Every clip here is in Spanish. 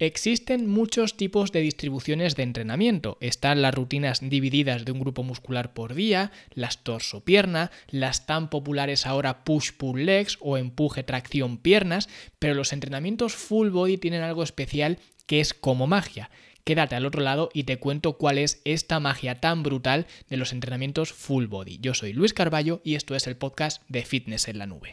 Existen muchos tipos de distribuciones de entrenamiento. Están las rutinas divididas de un grupo muscular por día, las torso-pierna, las tan populares ahora push-pull legs o empuje-tracción-piernas, pero los entrenamientos full body tienen algo especial que es como magia. Quédate al otro lado y te cuento cuál es esta magia tan brutal de los entrenamientos full body. Yo soy Luis Carballo y esto es el podcast de Fitness en la Nube.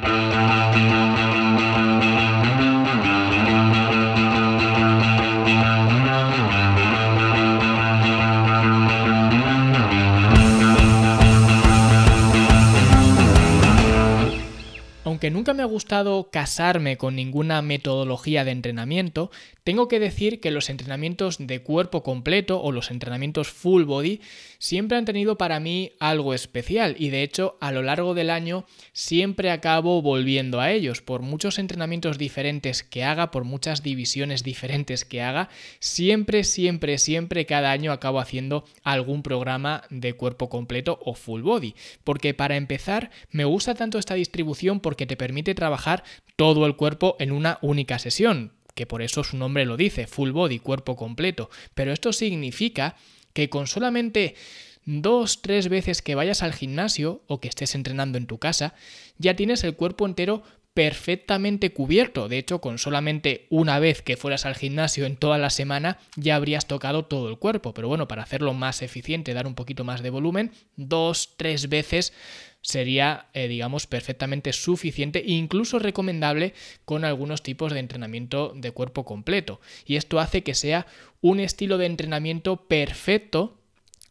Aunque nunca me ha gustado casarme con ninguna metodología de entrenamiento, tengo que decir que los entrenamientos de cuerpo completo o los entrenamientos full body siempre han tenido para mí algo especial y de hecho a lo largo del año siempre acabo volviendo a ellos. Por muchos entrenamientos diferentes que haga, por muchas divisiones diferentes que haga, siempre, siempre, siempre cada año acabo haciendo algún programa de cuerpo completo o full body. Porque para empezar me gusta tanto esta distribución porque te permite trabajar todo el cuerpo en una única sesión que por eso su nombre lo dice, full body, cuerpo completo. Pero esto significa que con solamente dos, tres veces que vayas al gimnasio o que estés entrenando en tu casa, ya tienes el cuerpo entero perfectamente cubierto. De hecho, con solamente una vez que fueras al gimnasio en toda la semana, ya habrías tocado todo el cuerpo. Pero bueno, para hacerlo más eficiente, dar un poquito más de volumen, dos, tres veces sería, eh, digamos, perfectamente suficiente e incluso recomendable con algunos tipos de entrenamiento de cuerpo completo. Y esto hace que sea un estilo de entrenamiento perfecto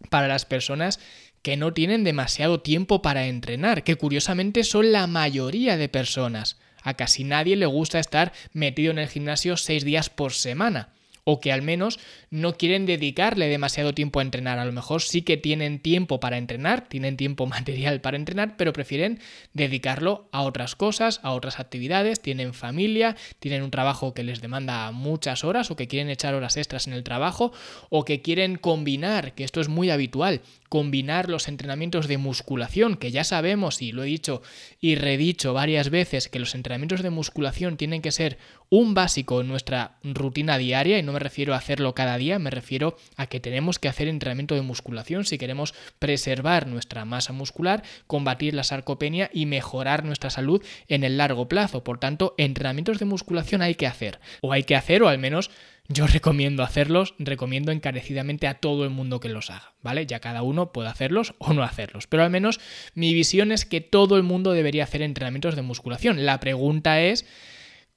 para las personas que no tienen demasiado tiempo para entrenar, que curiosamente son la mayoría de personas. A casi nadie le gusta estar metido en el gimnasio seis días por semana o que al menos no quieren dedicarle demasiado tiempo a entrenar. A lo mejor sí que tienen tiempo para entrenar, tienen tiempo material para entrenar, pero prefieren dedicarlo a otras cosas, a otras actividades, tienen familia, tienen un trabajo que les demanda muchas horas o que quieren echar horas extras en el trabajo o que quieren combinar, que esto es muy habitual, combinar los entrenamientos de musculación, que ya sabemos, y lo he dicho y redicho varias veces, que los entrenamientos de musculación tienen que ser un básico en nuestra rutina diaria, y no me refiero a hacerlo cada día, me refiero a que tenemos que hacer entrenamiento de musculación si queremos preservar nuestra masa muscular, combatir la sarcopenia y mejorar nuestra salud en el largo plazo. Por tanto, entrenamientos de musculación hay que hacer, o hay que hacer, o al menos yo recomiendo hacerlos, recomiendo encarecidamente a todo el mundo que los haga, ¿vale? Ya cada uno puede hacerlos o no hacerlos, pero al menos mi visión es que todo el mundo debería hacer entrenamientos de musculación. La pregunta es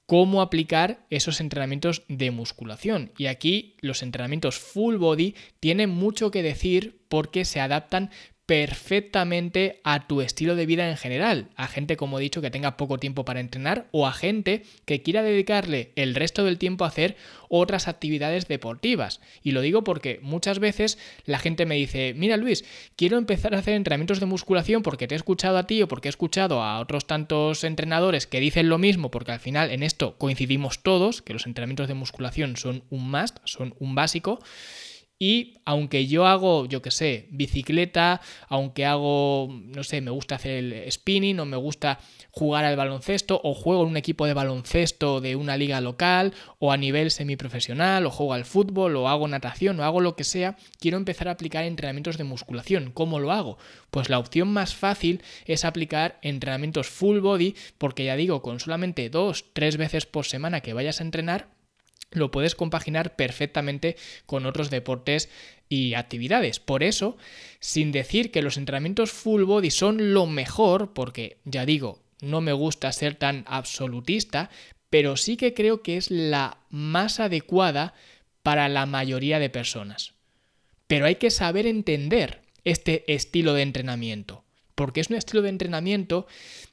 cómo aplicar esos entrenamientos de musculación. Y aquí los entrenamientos full body tienen mucho que decir porque se adaptan perfectamente a tu estilo de vida en general, a gente como he dicho que tenga poco tiempo para entrenar o a gente que quiera dedicarle el resto del tiempo a hacer otras actividades deportivas. Y lo digo porque muchas veces la gente me dice, mira Luis, quiero empezar a hacer entrenamientos de musculación porque te he escuchado a ti o porque he escuchado a otros tantos entrenadores que dicen lo mismo, porque al final en esto coincidimos todos, que los entrenamientos de musculación son un must, son un básico. Y aunque yo hago, yo qué sé, bicicleta, aunque hago, no sé, me gusta hacer el spinning o me gusta jugar al baloncesto o juego en un equipo de baloncesto de una liga local o a nivel semiprofesional o juego al fútbol o hago natación o hago lo que sea, quiero empezar a aplicar entrenamientos de musculación. ¿Cómo lo hago? Pues la opción más fácil es aplicar entrenamientos full body porque ya digo, con solamente dos, tres veces por semana que vayas a entrenar, lo puedes compaginar perfectamente con otros deportes y actividades. Por eso, sin decir que los entrenamientos full body son lo mejor, porque ya digo, no me gusta ser tan absolutista, pero sí que creo que es la más adecuada para la mayoría de personas. Pero hay que saber entender este estilo de entrenamiento, porque es un estilo de entrenamiento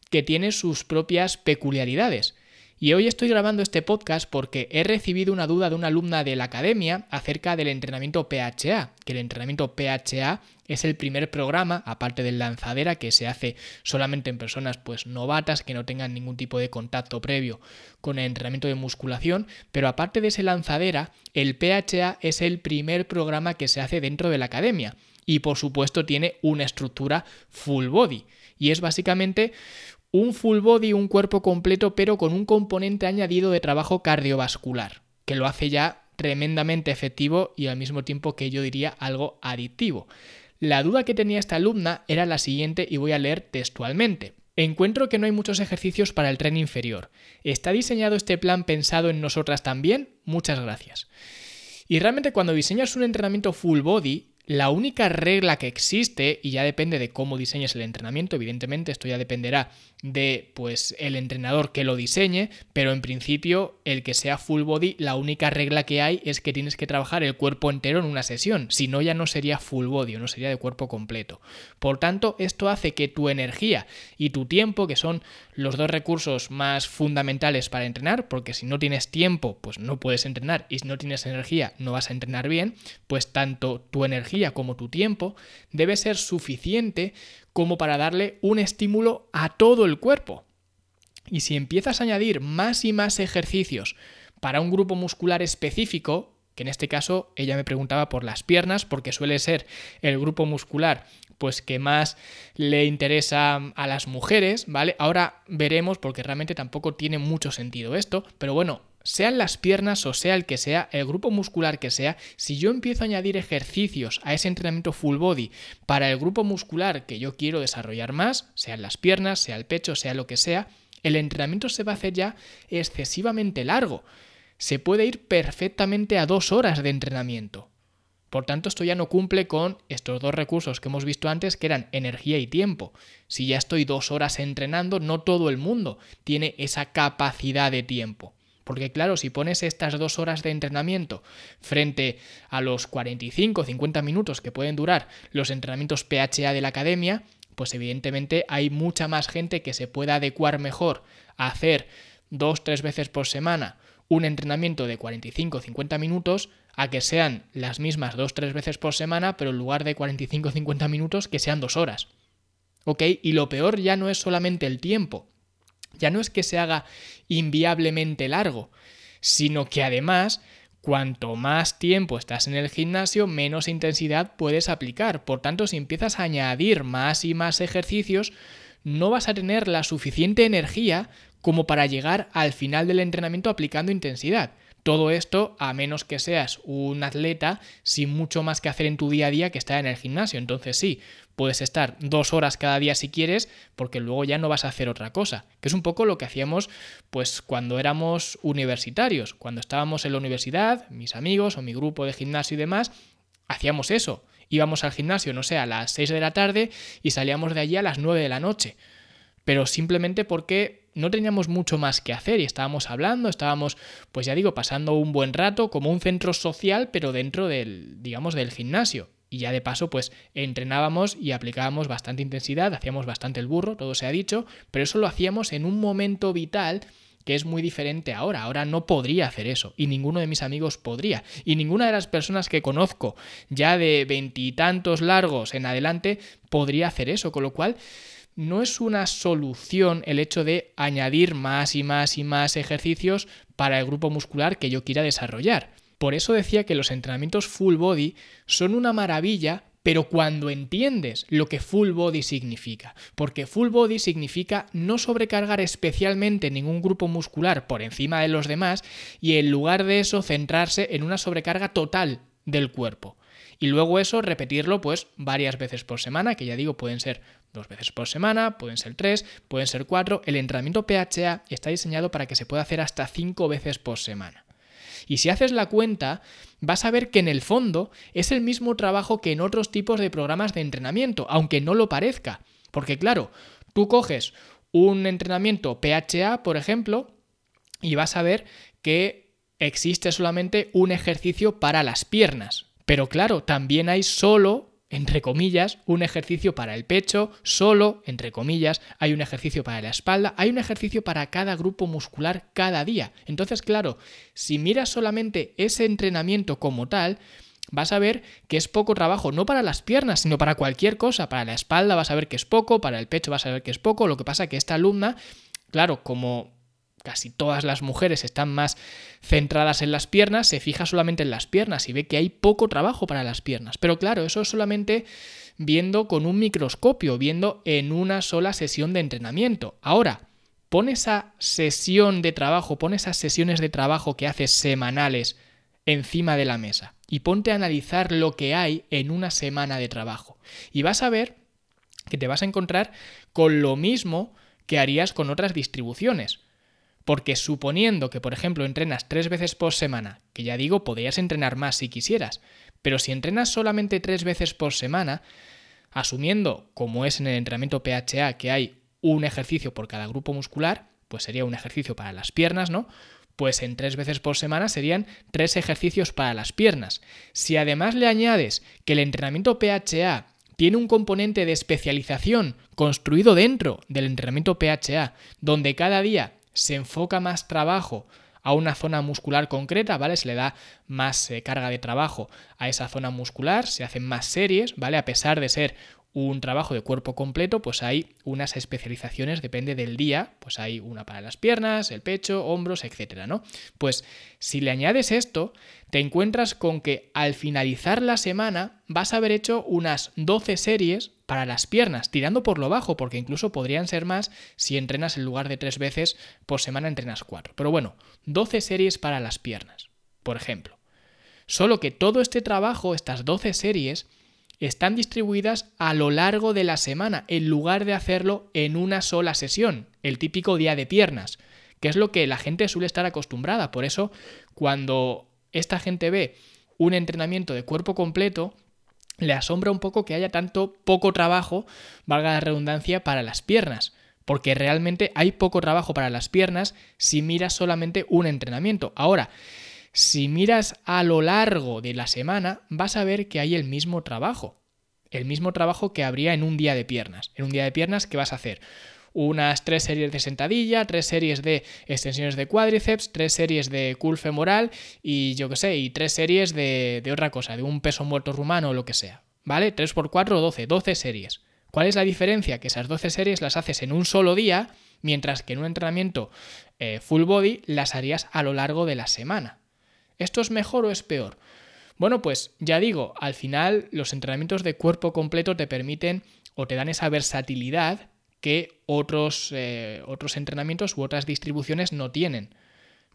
que tiene sus propias peculiaridades. Y hoy estoy grabando este podcast porque he recibido una duda de una alumna de la academia acerca del entrenamiento PHA, que el entrenamiento PHA es el primer programa, aparte del lanzadera, que se hace solamente en personas pues novatas que no tengan ningún tipo de contacto previo con el entrenamiento de musculación, pero aparte de ese lanzadera, el PHA es el primer programa que se hace dentro de la academia. Y por supuesto tiene una estructura full body. Y es básicamente un full body, un cuerpo completo, pero con un componente añadido de trabajo cardiovascular, que lo hace ya tremendamente efectivo y al mismo tiempo que yo diría algo adictivo. La duda que tenía esta alumna era la siguiente y voy a leer textualmente. Encuentro que no hay muchos ejercicios para el tren inferior. ¿Está diseñado este plan pensado en nosotras también? Muchas gracias. Y realmente cuando diseñas un entrenamiento full body, la única regla que existe, y ya depende de cómo diseñes el entrenamiento, evidentemente esto ya dependerá de pues el entrenador que lo diseñe, pero en principio el que sea full body, la única regla que hay es que tienes que trabajar el cuerpo entero en una sesión, si no ya no sería full body no sería de cuerpo completo. Por tanto, esto hace que tu energía y tu tiempo, que son los dos recursos más fundamentales para entrenar, porque si no tienes tiempo, pues no puedes entrenar y si no tienes energía, no vas a entrenar bien, pues tanto tu energía como tu tiempo debe ser suficiente como para darle un estímulo a todo el cuerpo. Y si empiezas a añadir más y más ejercicios para un grupo muscular específico, que en este caso ella me preguntaba por las piernas, porque suele ser el grupo muscular pues que más le interesa a las mujeres, ¿vale? Ahora veremos porque realmente tampoco tiene mucho sentido esto, pero bueno, sean las piernas o sea el que sea, el grupo muscular que sea, si yo empiezo a añadir ejercicios a ese entrenamiento full body para el grupo muscular que yo quiero desarrollar más, sean las piernas, sea el pecho, sea lo que sea, el entrenamiento se va a hacer ya excesivamente largo. Se puede ir perfectamente a dos horas de entrenamiento. Por tanto, esto ya no cumple con estos dos recursos que hemos visto antes, que eran energía y tiempo. Si ya estoy dos horas entrenando, no todo el mundo tiene esa capacidad de tiempo. Porque claro, si pones estas dos horas de entrenamiento frente a los 45 50 minutos que pueden durar los entrenamientos PHA de la academia, pues evidentemente hay mucha más gente que se pueda adecuar mejor a hacer dos, tres veces por semana un entrenamiento de 45-50 minutos a que sean las mismas dos, tres veces por semana, pero en lugar de 45-50 minutos, que sean dos horas. ¿Ok? Y lo peor ya no es solamente el tiempo, ya no es que se haga inviablemente largo, sino que además cuanto más tiempo estás en el gimnasio, menos intensidad puedes aplicar. Por tanto, si empiezas a añadir más y más ejercicios, no vas a tener la suficiente energía como para llegar al final del entrenamiento aplicando intensidad. Todo esto a menos que seas un atleta sin mucho más que hacer en tu día a día que estar en el gimnasio. Entonces sí, puedes estar dos horas cada día si quieres, porque luego ya no vas a hacer otra cosa. Que es un poco lo que hacíamos pues cuando éramos universitarios. Cuando estábamos en la universidad, mis amigos o mi grupo de gimnasio y demás, hacíamos eso. Íbamos al gimnasio, no sé, a las 6 de la tarde y salíamos de allí a las 9 de la noche. Pero simplemente porque no teníamos mucho más que hacer y estábamos hablando, estábamos, pues ya digo, pasando un buen rato como un centro social, pero dentro del, digamos, del gimnasio. Y ya de paso, pues entrenábamos y aplicábamos bastante intensidad, hacíamos bastante el burro, todo se ha dicho, pero eso lo hacíamos en un momento vital que es muy diferente ahora. Ahora no podría hacer eso y ninguno de mis amigos podría. Y ninguna de las personas que conozco ya de veintitantos largos en adelante podría hacer eso. Con lo cual no es una solución el hecho de añadir más y más y más ejercicios para el grupo muscular que yo quiera desarrollar. Por eso decía que los entrenamientos full body son una maravilla, pero cuando entiendes lo que full body significa. Porque full body significa no sobrecargar especialmente ningún grupo muscular por encima de los demás y en lugar de eso centrarse en una sobrecarga total del cuerpo. Y luego eso repetirlo pues varias veces por semana, que ya digo pueden ser dos veces por semana, pueden ser tres, pueden ser cuatro. El entrenamiento PHA está diseñado para que se pueda hacer hasta cinco veces por semana. Y si haces la cuenta, vas a ver que en el fondo es el mismo trabajo que en otros tipos de programas de entrenamiento, aunque no lo parezca. Porque claro, tú coges un entrenamiento PHA, por ejemplo, y vas a ver que existe solamente un ejercicio para las piernas. Pero claro, también hay solo entre comillas, un ejercicio para el pecho, solo, entre comillas, hay un ejercicio para la espalda, hay un ejercicio para cada grupo muscular cada día. Entonces, claro, si miras solamente ese entrenamiento como tal, vas a ver que es poco trabajo, no para las piernas, sino para cualquier cosa. Para la espalda vas a ver que es poco, para el pecho vas a ver que es poco. Lo que pasa que esta alumna, claro, como casi todas las mujeres están más centradas en las piernas, se fija solamente en las piernas y ve que hay poco trabajo para las piernas. Pero claro, eso es solamente viendo con un microscopio, viendo en una sola sesión de entrenamiento. Ahora, pon esa sesión de trabajo, pon esas sesiones de trabajo que haces semanales encima de la mesa y ponte a analizar lo que hay en una semana de trabajo. Y vas a ver que te vas a encontrar con lo mismo que harías con otras distribuciones. Porque suponiendo que, por ejemplo, entrenas tres veces por semana, que ya digo, podrías entrenar más si quisieras, pero si entrenas solamente tres veces por semana, asumiendo, como es en el entrenamiento PHA, que hay un ejercicio por cada grupo muscular, pues sería un ejercicio para las piernas, ¿no? Pues en tres veces por semana serían tres ejercicios para las piernas. Si además le añades que el entrenamiento PHA tiene un componente de especialización construido dentro del entrenamiento PHA, donde cada día se enfoca más trabajo a una zona muscular concreta, ¿vale? Se le da más eh, carga de trabajo a esa zona muscular, se hacen más series, ¿vale? A pesar de ser un trabajo de cuerpo completo, pues hay unas especializaciones, depende del día, pues hay una para las piernas, el pecho, hombros, etcétera, ¿no? Pues si le añades esto, te encuentras con que al finalizar la semana vas a haber hecho unas 12 series para las piernas, tirando por lo bajo, porque incluso podrían ser más si entrenas en lugar de tres veces por semana, entrenas cuatro. Pero bueno, 12 series para las piernas, por ejemplo. Solo que todo este trabajo, estas 12 series, están distribuidas a lo largo de la semana, en lugar de hacerlo en una sola sesión, el típico día de piernas, que es lo que la gente suele estar acostumbrada. Por eso, cuando esta gente ve un entrenamiento de cuerpo completo, le asombra un poco que haya tanto poco trabajo, valga la redundancia, para las piernas. Porque realmente hay poco trabajo para las piernas si miras solamente un entrenamiento. Ahora, si miras a lo largo de la semana, vas a ver que hay el mismo trabajo. El mismo trabajo que habría en un día de piernas. En un día de piernas, ¿qué vas a hacer? Unas tres series de sentadilla, tres series de extensiones de cuádriceps, tres series de curl femoral y yo qué sé, y tres series de, de otra cosa, de un peso muerto rumano o lo que sea. ¿Vale? 3 por 4, 12, 12 series. ¿Cuál es la diferencia? Que esas 12 series las haces en un solo día, mientras que en un entrenamiento eh, full body las harías a lo largo de la semana. ¿Esto es mejor o es peor? Bueno, pues ya digo, al final los entrenamientos de cuerpo completo te permiten o te dan esa versatilidad que otros, eh, otros entrenamientos u otras distribuciones no tienen.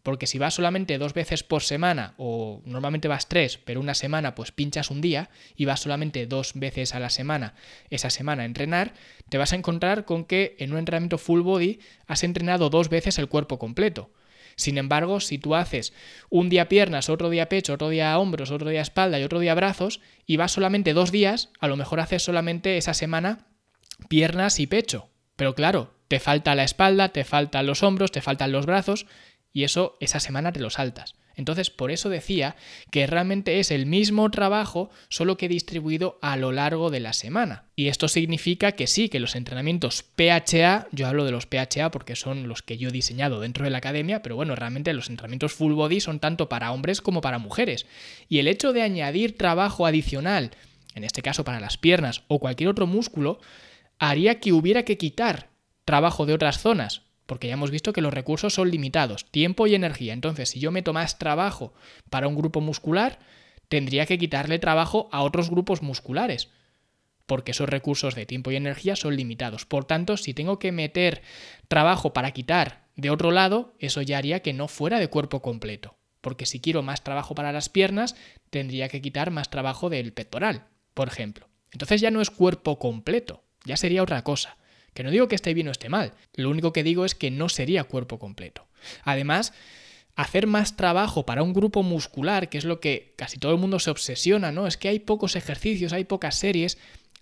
Porque si vas solamente dos veces por semana, o normalmente vas tres, pero una semana pues pinchas un día y vas solamente dos veces a la semana esa semana a entrenar, te vas a encontrar con que en un entrenamiento full body has entrenado dos veces el cuerpo completo. Sin embargo, si tú haces un día piernas, otro día pecho, otro día hombros, otro día espalda y otro día brazos, y vas solamente dos días, a lo mejor haces solamente esa semana piernas y pecho. Pero claro, te falta la espalda, te faltan los hombros, te faltan los brazos, y eso esa semana te lo saltas. Entonces, por eso decía que realmente es el mismo trabajo, solo que distribuido a lo largo de la semana. Y esto significa que sí, que los entrenamientos PHA, yo hablo de los PHA porque son los que yo he diseñado dentro de la academia, pero bueno, realmente los entrenamientos full body son tanto para hombres como para mujeres. Y el hecho de añadir trabajo adicional, en este caso para las piernas o cualquier otro músculo, haría que hubiera que quitar trabajo de otras zonas, porque ya hemos visto que los recursos son limitados, tiempo y energía. Entonces, si yo meto más trabajo para un grupo muscular, tendría que quitarle trabajo a otros grupos musculares, porque esos recursos de tiempo y energía son limitados. Por tanto, si tengo que meter trabajo para quitar de otro lado, eso ya haría que no fuera de cuerpo completo, porque si quiero más trabajo para las piernas, tendría que quitar más trabajo del pectoral, por ejemplo. Entonces ya no es cuerpo completo, ya sería otra cosa. Que no digo que esté bien o esté mal, lo único que digo es que no sería cuerpo completo. Además, hacer más trabajo para un grupo muscular, que es lo que casi todo el mundo se obsesiona, ¿no? Es que hay pocos ejercicios, hay pocas series.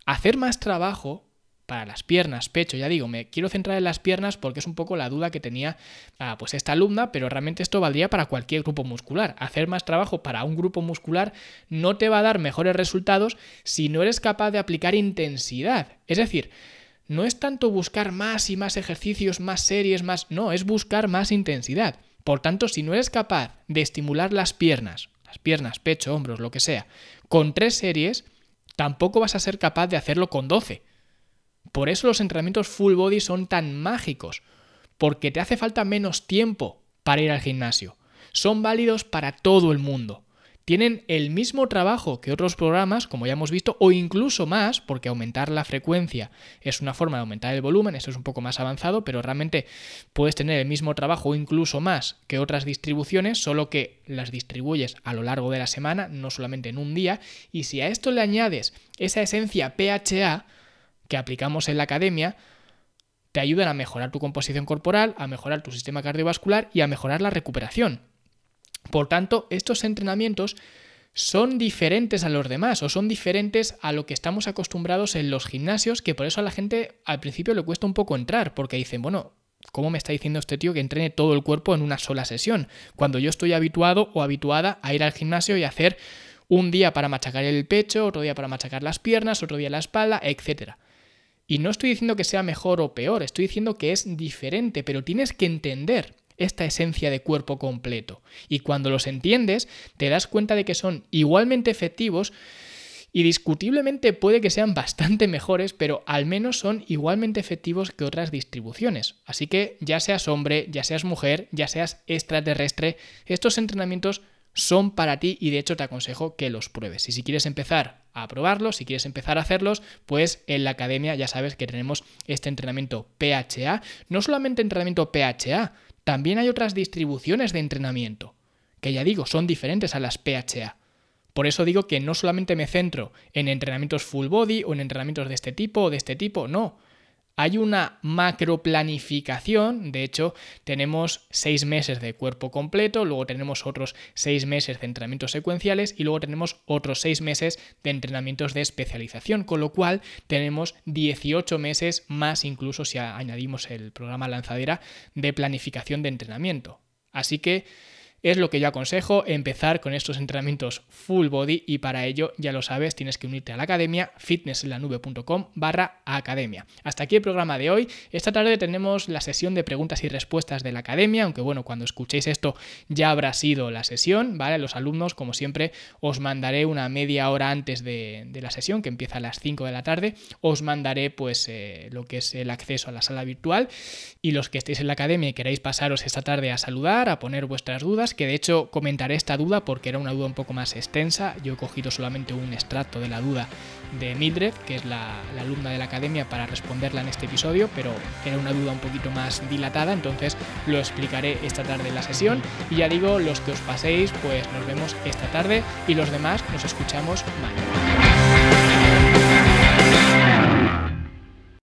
Hacer más trabajo para las piernas, pecho, ya digo, me quiero centrar en las piernas porque es un poco la duda que tenía ah, pues esta alumna, pero realmente esto valdría para cualquier grupo muscular. Hacer más trabajo para un grupo muscular no te va a dar mejores resultados si no eres capaz de aplicar intensidad. Es decir, no es tanto buscar más y más ejercicios, más series, más... No, es buscar más intensidad. Por tanto, si no eres capaz de estimular las piernas, las piernas, pecho, hombros, lo que sea, con tres series, tampoco vas a ser capaz de hacerlo con doce. Por eso los entrenamientos full body son tan mágicos, porque te hace falta menos tiempo para ir al gimnasio. Son válidos para todo el mundo. Tienen el mismo trabajo que otros programas, como ya hemos visto, o incluso más, porque aumentar la frecuencia es una forma de aumentar el volumen, esto es un poco más avanzado, pero realmente puedes tener el mismo trabajo o incluso más que otras distribuciones, solo que las distribuyes a lo largo de la semana, no solamente en un día, y si a esto le añades esa esencia PHA que aplicamos en la academia, te ayudan a mejorar tu composición corporal, a mejorar tu sistema cardiovascular y a mejorar la recuperación. Por tanto, estos entrenamientos son diferentes a los demás o son diferentes a lo que estamos acostumbrados en los gimnasios, que por eso a la gente al principio le cuesta un poco entrar, porque dicen, bueno, ¿cómo me está diciendo este tío que entrene todo el cuerpo en una sola sesión? Cuando yo estoy habituado o habituada a ir al gimnasio y hacer un día para machacar el pecho, otro día para machacar las piernas, otro día la espalda, etc. Y no estoy diciendo que sea mejor o peor, estoy diciendo que es diferente, pero tienes que entender esta esencia de cuerpo completo. Y cuando los entiendes, te das cuenta de que son igualmente efectivos y discutiblemente puede que sean bastante mejores, pero al menos son igualmente efectivos que otras distribuciones. Así que ya seas hombre, ya seas mujer, ya seas extraterrestre, estos entrenamientos son para ti y de hecho te aconsejo que los pruebes. Y si quieres empezar a probarlos, si quieres empezar a hacerlos, pues en la academia ya sabes que tenemos este entrenamiento PHA, no solamente entrenamiento PHA, también hay otras distribuciones de entrenamiento, que ya digo, son diferentes a las PHA. Por eso digo que no solamente me centro en entrenamientos full body o en entrenamientos de este tipo o de este tipo, no. Hay una macro planificación, de hecho tenemos seis meses de cuerpo completo, luego tenemos otros seis meses de entrenamientos secuenciales y luego tenemos otros seis meses de entrenamientos de especialización, con lo cual tenemos 18 meses más incluso si añadimos el programa lanzadera de planificación de entrenamiento. Así que es lo que yo aconsejo, empezar con estos entrenamientos full body y para ello, ya lo sabes, tienes que unirte a la academia fitnessenlanube.com barra academia. Hasta aquí el programa de hoy. Esta tarde tenemos la sesión de preguntas y respuestas de la academia, aunque bueno, cuando escuchéis esto ya habrá sido la sesión, ¿vale? Los alumnos, como siempre, os mandaré una media hora antes de, la sesión, que empieza a las 5 de la tarde, os mandaré pues eh, lo que es el acceso a la sala virtual y los que estéis en la academia y queráis pasaros esta tarde a saludar, a poner vuestras dudas, que de hecho comentaré esta duda porque era una duda un poco más extensa. Yo he cogido solamente un extracto de la duda de Mildred, que es la, alumna de la academia, para responderla en este episodio, pero era una duda un poquito más dilatada, entonces lo explicaré esta tarde en la sesión. Y ya digo, los que os paséis, pues nos vemos esta tarde y los demás nos escuchamos mañana.